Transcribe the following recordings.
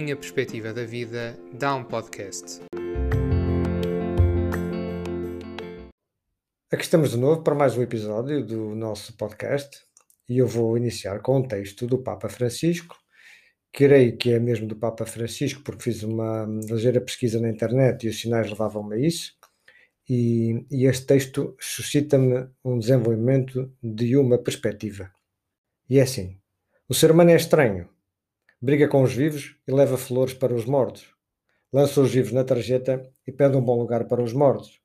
minha perspectiva da vida dá um podcast. Aqui estamos de novo para mais um episódio do nosso podcast e eu vou iniciar com um texto do Papa Francisco. Creio que é mesmo do Papa Francisco, porque fiz uma ligeira pesquisa na internet e os sinais levavam-me a isso. E, e este texto suscita-me um desenvolvimento de uma perspectiva. E é assim: o ser humano é estranho, briga com os vivos e leva flores para os mortos. Lança os vivos na tarjeta e pede um bom lugar para os mortos.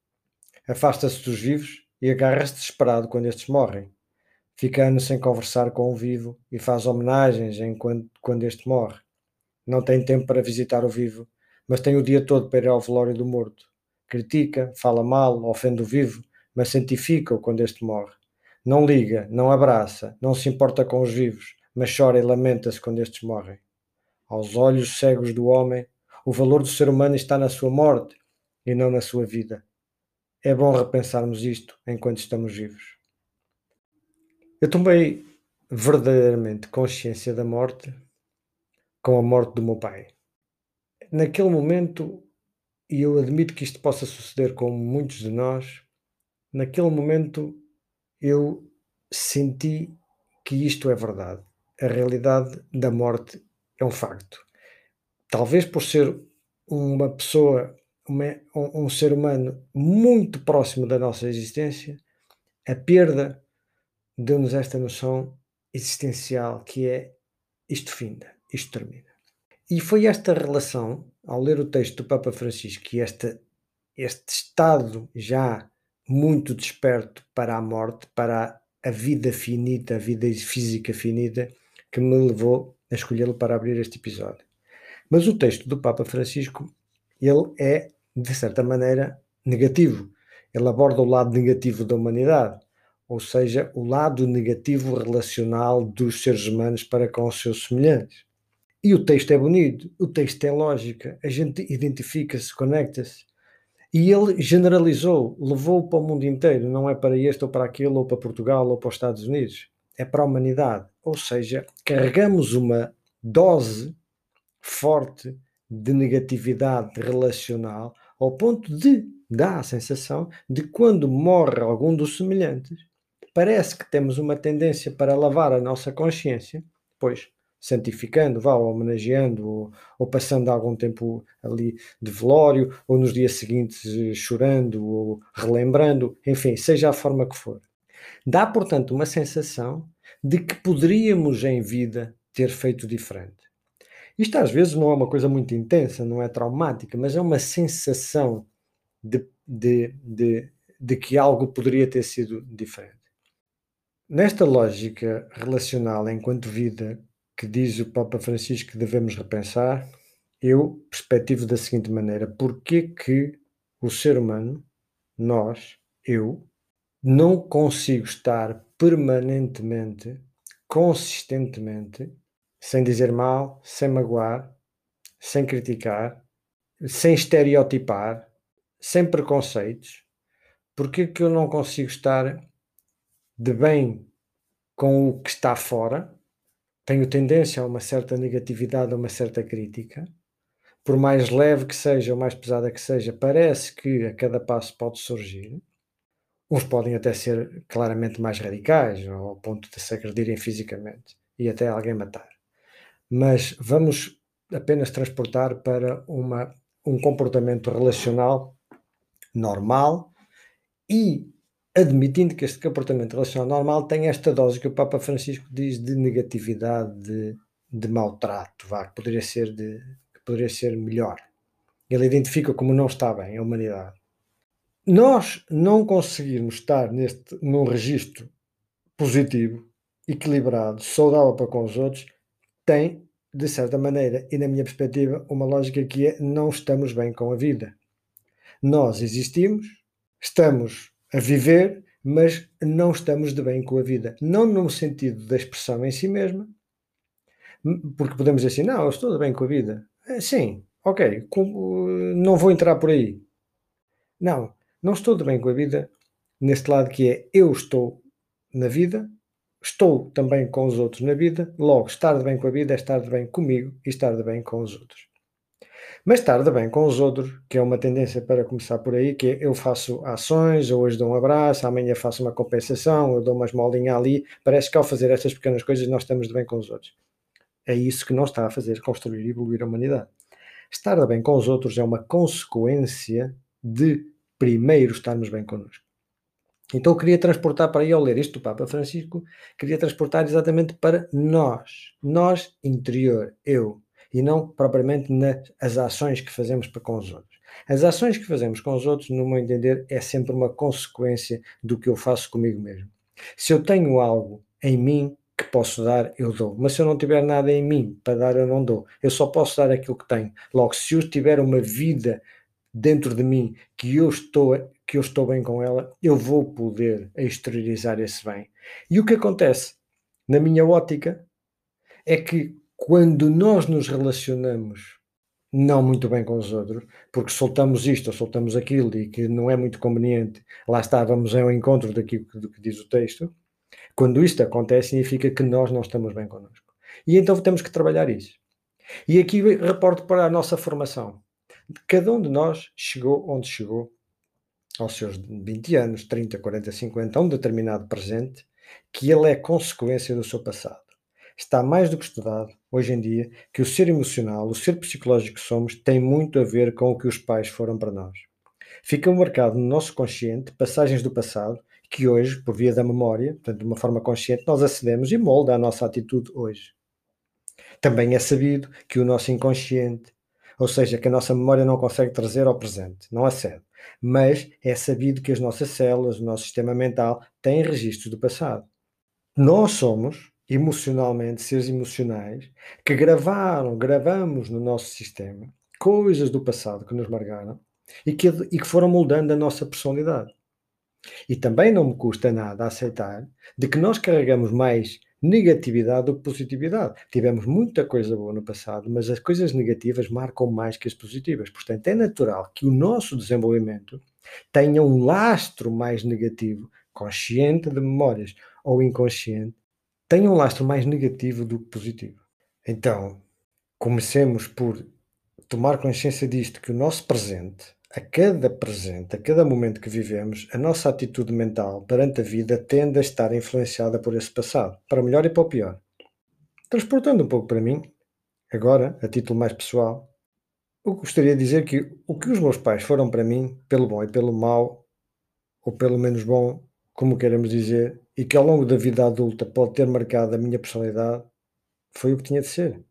Afasta-se dos vivos e agarra-se desesperado quando estes morrem. Fica anos sem conversar com o vivo e faz homenagens enquanto, quando este morre. Não tem tempo para visitar o vivo, mas tem o dia todo para ir ao velório do morto. Critica, fala mal, ofende o vivo, mas santifica-o quando este morre. Não liga, não abraça, não se importa com os vivos, mas chora e lamenta-se quando estes morrem. Aos olhos cegos do homem, o valor do ser humano está na sua morte e não na sua vida. É bom repensarmos isto enquanto estamos vivos. Eu tomei verdadeiramente consciência da morte com a morte do meu pai. Naquele momento, e eu admito que isto possa suceder com muitos de nós, naquele momento eu senti que isto é verdade a realidade da morte é um facto. Talvez por ser uma pessoa, uma, um, ser humano muito próximo da nossa existência, a perda deu-nos esta noção existencial que é isto finda, isto termina. E foi esta relação, ao ler o texto do Papa Francisco, que este, este estado já muito desperto para a morte, para a vida finita, a vida física finita, que me levou a escolhê-lo para abrir este episódio. Mas o texto do Papa Francisco, ele é, de certa maneira, negativo. Ele aborda o lado negativo da humanidade, ou seja, o lado negativo relacional dos seres humanos para com os seus semelhantes. E o texto é bonito, o texto é lógica, a gente identifica-se, conecta-se. E ele generalizou, levou para o mundo inteiro, não é para este ou para aquele, ou para Portugal ou para os Estados Unidos é para a humanidade. Ou seja, carregamos uma dose forte de negatividade relacional ao ponto de dar a sensação de quando morre algum dos semelhantes, parece que temos uma tendência para lavar a nossa consciência, pois santificando, vá, ou homenageando, ou, ou, passando algum tempo ali de velório, ou nos dias seguintes eh, chorando, ou relembrando, enfim, seja a forma que for. Dá, portanto, uma sensação de que poderíamos em vida ter feito diferente. Isto às vezes não é uma coisa muito intensa, não é traumática, mas é uma sensação de, de, de, de que algo poderia ter sido diferente. Nesta lógica relacional enquanto vida que diz o Papa Francisco que devemos repensar, eu perspectivo da seguinte maneira: porquê que o ser humano, nós, eu, não consigo estar permanentemente, consistentemente, sem dizer mal, sem magoar, sem criticar, sem estereotipar, sem preconceitos. Porque que eu não consigo estar de bem com o que está fora? Tenho tendência a uma certa negatividade, a uma certa crítica. Por mais leve que seja ou mais pesada que seja, parece que a cada passo pode surgir. Uns podem até ser claramente mais radicais, ao ponto de se agredirem fisicamente e até alguém matar. Mas vamos apenas transportar para uma, um comportamento relacional normal e admitindo que este comportamento relacional normal tem esta dose que o Papa Francisco diz de negatividade, de, de maltrato, vá, que poderia ser de que poderia ser melhor. Ele identifica como não está bem a humanidade nós não conseguirmos estar neste, num registro positivo, equilibrado, saudável para com os outros, tem, de certa maneira, e na minha perspectiva, uma lógica que é não estamos bem com a vida. Nós existimos, estamos a viver, mas não estamos de bem com a vida. Não no sentido da expressão em si mesma, porque podemos dizer assim, não, eu estou de bem com a vida. É, sim, ok, não vou entrar por aí. Não, não estou de bem com a vida neste lado que é eu estou na vida, estou também com os outros na vida, logo, estar de bem com a vida é estar de bem comigo e estar de bem com os outros. Mas estar de bem com os outros, que é uma tendência para começar por aí, que é eu faço ações, hoje dou um abraço, amanhã faço uma compensação, eu dou uma esmolinha ali, parece que ao fazer estas pequenas coisas nós estamos de bem com os outros. É isso que não está a fazer construir e evoluir a humanidade. Estar de bem com os outros é uma consequência de primeiro estarmos bem connosco. Então eu queria transportar para aí, ao ler isto do Papa Francisco, queria transportar exatamente para nós, nós interior, eu, e não propriamente nas ações que fazemos para com os outros. As ações que fazemos com os outros, no meu entender, é sempre uma consequência do que eu faço comigo mesmo. Se eu tenho algo em mim que posso dar, eu dou. Mas se eu não tiver nada em mim para dar, eu não dou. Eu só posso dar aquilo que tenho. Logo, se eu tiver uma vida dentro de mim que eu estou que eu estou bem com ela, eu vou poder exteriorizar esse bem. E o que acontece na minha ótica é que quando nós nos relacionamos não muito bem com os outros, porque soltamos isto ou soltamos aquilo e que não é muito conveniente, lá estávamos ao encontro daquilo que, do que diz o texto, quando isto acontece significa que nós não estamos bem connosco. E então temos que trabalhar isso. E aqui reporto para a nossa formação. Cada um de nós chegou onde chegou, aos seus 20 anos, 30, 40, 50, a um determinado presente, que ele é consequência do seu passado. Está mais do que estudado, hoje em dia, que o ser emocional, o ser psicológico que somos, tem muito a ver com o que os pais foram para nós. Fica marcado no nosso consciente passagens do passado que hoje, por via da memória, portanto, de uma forma consciente, nós acedemos e molda a nossa atitude hoje. Também é sabido que o nosso inconsciente ou seja, que a nossa memória não consegue trazer ao presente, não acede. Mas é sabido que as nossas células, o nosso sistema mental, têm registros do passado. Nós somos, emocionalmente, seres emocionais, que gravaram, gravamos no nosso sistema coisas do passado que nos marcaram e que, e que foram moldando a nossa personalidade. E também não me custa nada aceitar de que nós carregamos mais negatividade do que positividade. Tivemos muita coisa boa no passado, mas as coisas negativas marcam mais que as positivas. Portanto, é natural que o nosso desenvolvimento tenha um lastro mais negativo, consciente de memórias ou inconsciente, tenha um lastro mais negativo do que positivo. Então, comecemos por tomar consciência disto, que o nosso presente a cada presente, a cada momento que vivemos, a nossa atitude mental perante a vida tende a estar influenciada por esse passado, para melhor e para o pior. Transportando um pouco para mim, agora, a título mais pessoal, eu gostaria de dizer que o que os meus pais foram para mim, pelo bom e pelo mau, ou pelo menos bom, como queremos dizer, e que ao longo da vida adulta pode ter marcado a minha personalidade, foi o que tinha de ser,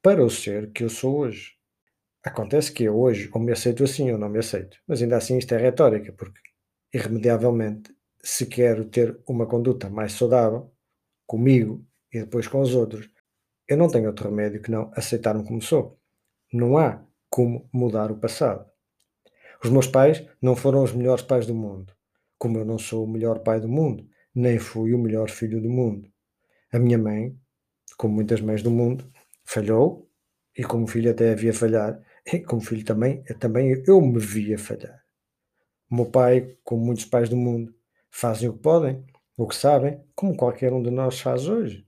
para o ser que eu sou hoje. Acontece que eu hoje ou me aceito assim ou não me aceito, mas ainda assim isto é retórica, porque irremediavelmente, se quero ter uma conduta mais saudável comigo e depois com os outros, eu não tenho outro remédio que não aceitar-me como sou. Não há como mudar o passado. Os meus pais não foram os melhores pais do mundo, como eu não sou o melhor pai do mundo, nem fui o melhor filho do mundo. A minha mãe, como muitas mães do mundo, falhou, e como filho até havia falhar, como filho também, também eu me via falhar. O meu pai, como muitos pais do mundo, fazem o que podem, o que sabem, como qualquer um de nós faz hoje.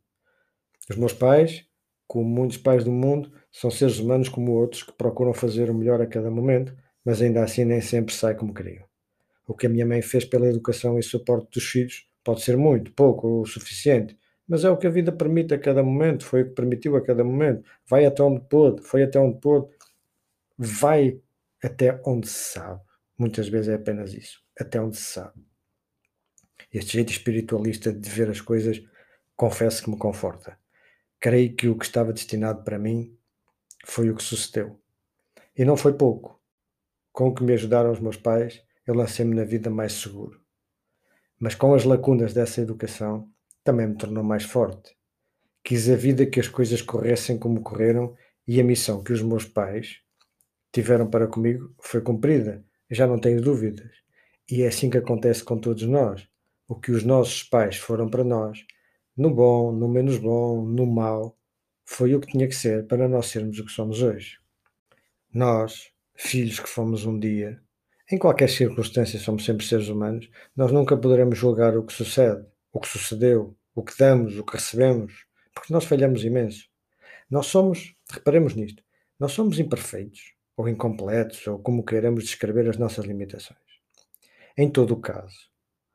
Os meus pais, como muitos pais do mundo, são seres humanos como outros que procuram fazer o melhor a cada momento, mas ainda assim nem sempre sai como queriam. O que a minha mãe fez pela educação e suporte dos filhos pode ser muito, pouco ou o suficiente, mas é o que a vida permite a cada momento, foi o que permitiu a cada momento. Vai até onde pôde, foi até onde pôde, vai até onde se sabe. Muitas vezes é apenas isso, até onde se sabe. Este jeito espiritualista de ver as coisas, confesso que me conforta. Creio que o que estava destinado para mim foi o que sucedeu. E não foi pouco. Com o que me ajudaram os meus pais, eu lancei-me na vida mais seguro. Mas com as lacunas dessa educação, também me tornou mais forte. Quis a vida que as coisas corressem como correram e a missão que os meus pais, tiveram para comigo foi cumprida, já não tenho dúvidas. E é assim que acontece com todos nós. O que os nossos pais foram para nós, no bom, no menos bom, no mau, foi o que tinha que ser para nós sermos o que somos hoje. Nós, filhos que fomos um dia, em qualquer circunstância somos sempre seres humanos, nós nunca poderemos julgar o que sucede, o que sucedeu, o que damos, o que recebemos, porque nós falhamos imenso. Nós somos, reparemos nisto, nós somos imperfeitos, ou incompletos, ou como queiramos descrever as nossas limitações. Em todo o caso,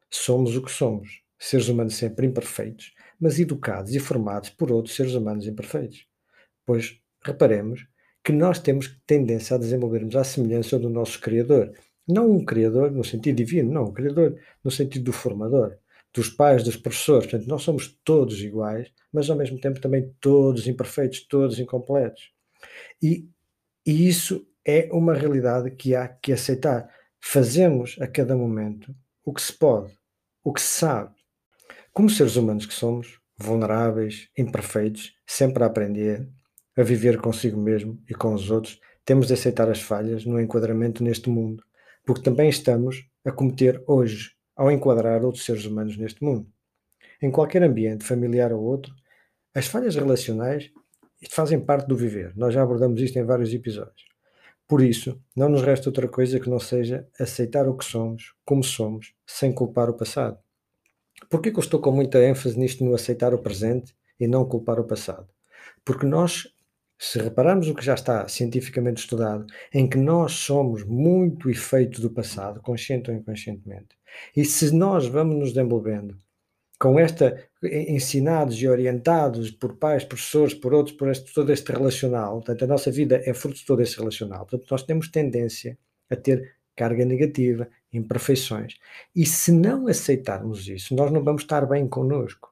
somos o que somos, seres humanos sempre imperfeitos, mas educados e formados por outros seres humanos imperfeitos. Pois, reparemos que nós temos tendência a desenvolvermos à semelhança do nosso Criador. Não um Criador no sentido divino, não, um Criador no sentido do formador, dos pais, dos professores. Portanto, nós somos todos iguais, mas ao mesmo tempo também todos imperfeitos, todos incompletos. E, e isso é uma realidade que há que aceitar. Fazemos a cada momento o que se pode, o que se sabe. Como seres humanos que somos, vulneráveis, imperfeitos, sempre a aprender, a viver consigo mesmo e com os outros, temos de aceitar as falhas no enquadramento neste mundo, porque também estamos a cometer hoje ao enquadrar outros seres humanos neste mundo. Em qualquer ambiente, familiar ou outro, as falhas relacionais fazem parte do viver. Nós já abordamos isto em vários episódios. Por isso, não nos resta outra coisa que não seja aceitar o que somos, como somos, sem culpar o passado. Por que eu estou com muita ênfase nisto no aceitar o presente e não culpar o passado? Porque nós se repararmos o que já está cientificamente estudado, em que nós somos muito efeito do passado, consciente ou inconscientemente, e se nós vamos nos desenvolvendo com esta, ensinados e orientados por pais, professores, por outros, por este, todo este relacional, portanto, a nossa vida é fruto de todo esse relacional, portanto, nós temos tendência a ter carga negativa, imperfeições. E se não aceitarmos isso, nós não vamos estar bem connosco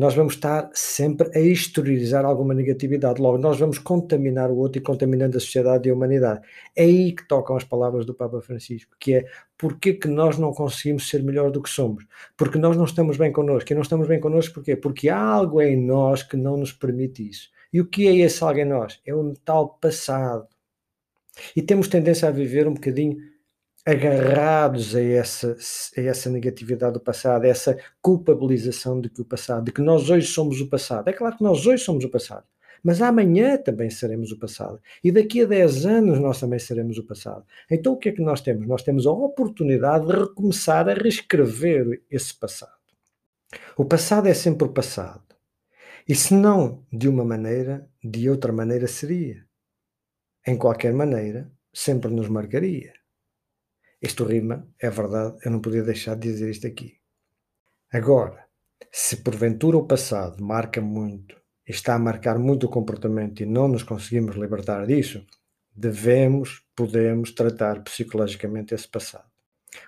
nós vamos estar sempre a exteriorizar alguma negatividade. Logo, nós vamos contaminar o outro e contaminando a sociedade e a humanidade. É aí que tocam as palavras do Papa Francisco, que é porquê que nós não conseguimos ser melhor do que somos? Porque nós não estamos bem connosco. E não estamos bem connosco porquê? Porque há algo em nós que não nos permite isso. E o que é esse algo em nós? É um tal passado. E temos tendência a viver um bocadinho agarrados a essa, a essa negatividade do passado, a essa culpabilização de que o passado, de que nós hoje somos o passado. É claro que nós hoje somos o passado, mas amanhã também seremos o passado. E daqui a 10 anos nós também seremos o passado. Então o que é que nós temos? Nós temos a oportunidade de recomeçar a reescrever esse passado. O passado é sempre o passado. E se não de uma maneira, de outra maneira seria. Em qualquer maneira, sempre nos marcaria. Isto rima, é verdade, eu não podia deixar de dizer isto aqui. Agora, se porventura o passado marca muito, está a marcar muito o comportamento e não nos conseguimos libertar disso, devemos, podemos tratar psicologicamente esse passado,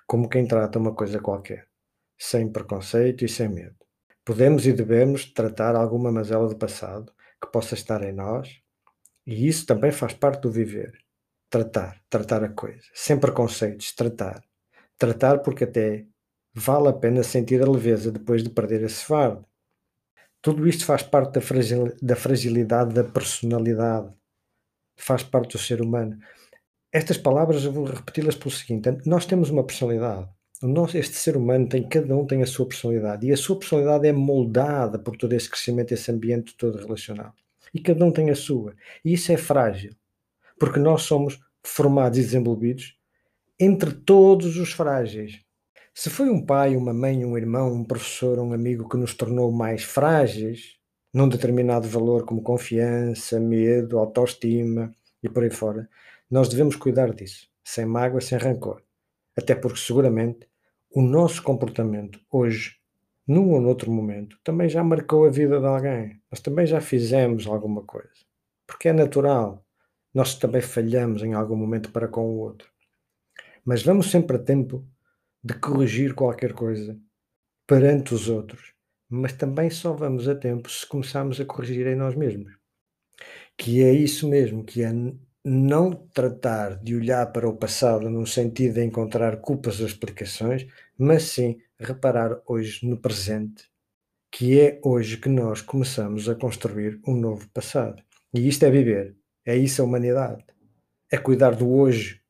como quem trata uma coisa qualquer, sem preconceito e sem medo. Podemos e devemos tratar alguma mazela do passado que possa estar em nós, e isso também faz parte do viver tratar, tratar a coisa, sem preconceitos, tratar. Tratar porque até vale a pena sentir a leveza depois de perder esse fardo. Tudo isto faz parte da fragilidade da personalidade, faz parte do ser humano. Estas palavras eu vou repeti-las pelo seguinte: nós temos uma personalidade. Nosso, este ser humano tem, cada um tem a sua personalidade e a sua personalidade é moldada por todo esse crescimento, esse ambiente todo relacional. E cada um tem a sua. E isso é frágil porque nós somos formados e desenvolvidos entre todos os frágeis. Se foi um pai, uma mãe, um irmão, um professor, um amigo que nos tornou mais frágeis num determinado valor, como confiança, medo, autoestima e por aí fora, nós devemos cuidar disso, sem mágoa, sem rancor. Até porque seguramente o nosso comportamento hoje, num ou noutro momento, também já marcou a vida de alguém. Nós também já fizemos alguma coisa. Porque é natural. Nós também falhamos em algum momento para com o outro. Mas vamos sempre a tempo de corrigir qualquer coisa perante os outros, mas também só vamos a tempo se começarmos a corrigir em nós mesmos. Que é isso mesmo, que é não tratar de olhar para o passado no sentido de encontrar culpas ou explicações, mas sim reparar hoje no presente, que é hoje que nós começamos a construir um novo passado. E isto é viver. É isso a humanidade. É cuidar do hoje.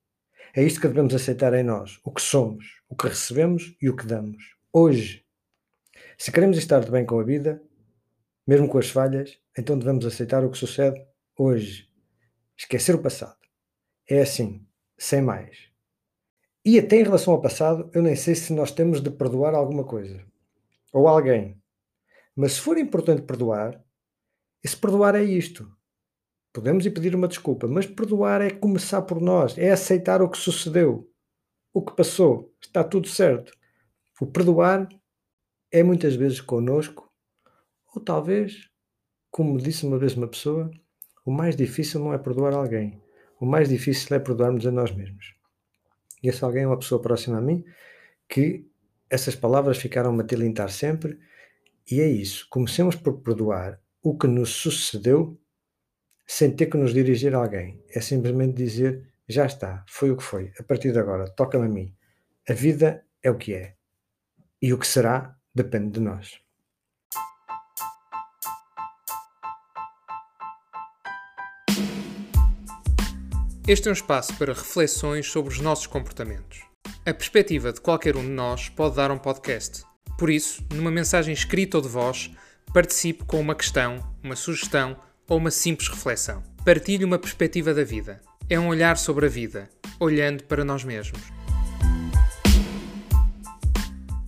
É isto que devemos aceitar em nós. O que somos, o que recebemos e o que damos. Hoje. Se queremos estar de bem com a vida, mesmo com as falhas, então devemos aceitar o que sucede hoje. Esquecer o passado. É assim, sem mais. E até em relação ao passado, eu nem sei se nós temos de perdoar alguma coisa. Ou alguém. Mas se for importante perdoar, esse perdoar é isto. Podemos ir pedir uma desculpa, mas perdoar é começar por nós, é aceitar o que sucedeu, o que passou, está tudo certo. O perdoar é muitas vezes conosco, ou talvez, como disse uma vez uma pessoa, o mais difícil não é perdoar alguém, o mais difícil é perdoarmos a nós mesmos. E esse alguém é uma pessoa próxima a mim que essas palavras ficaram-me a tilintar sempre, e é isso. Comecemos por perdoar o que nos sucedeu sem ter que nos dirigir a alguém. É simplesmente dizer: já está, foi o que foi, a partir de agora, toca-me a mim. A vida é o que é. E o que será depende de nós. Este é um espaço para reflexões sobre os nossos comportamentos. A perspectiva de qualquer um de nós pode dar um podcast. Por isso, numa mensagem escrita ou de voz, participe com uma questão, uma sugestão ou uma simples reflexão. Partilhe uma perspectiva da vida. É um olhar sobre a vida, olhando para nós mesmos.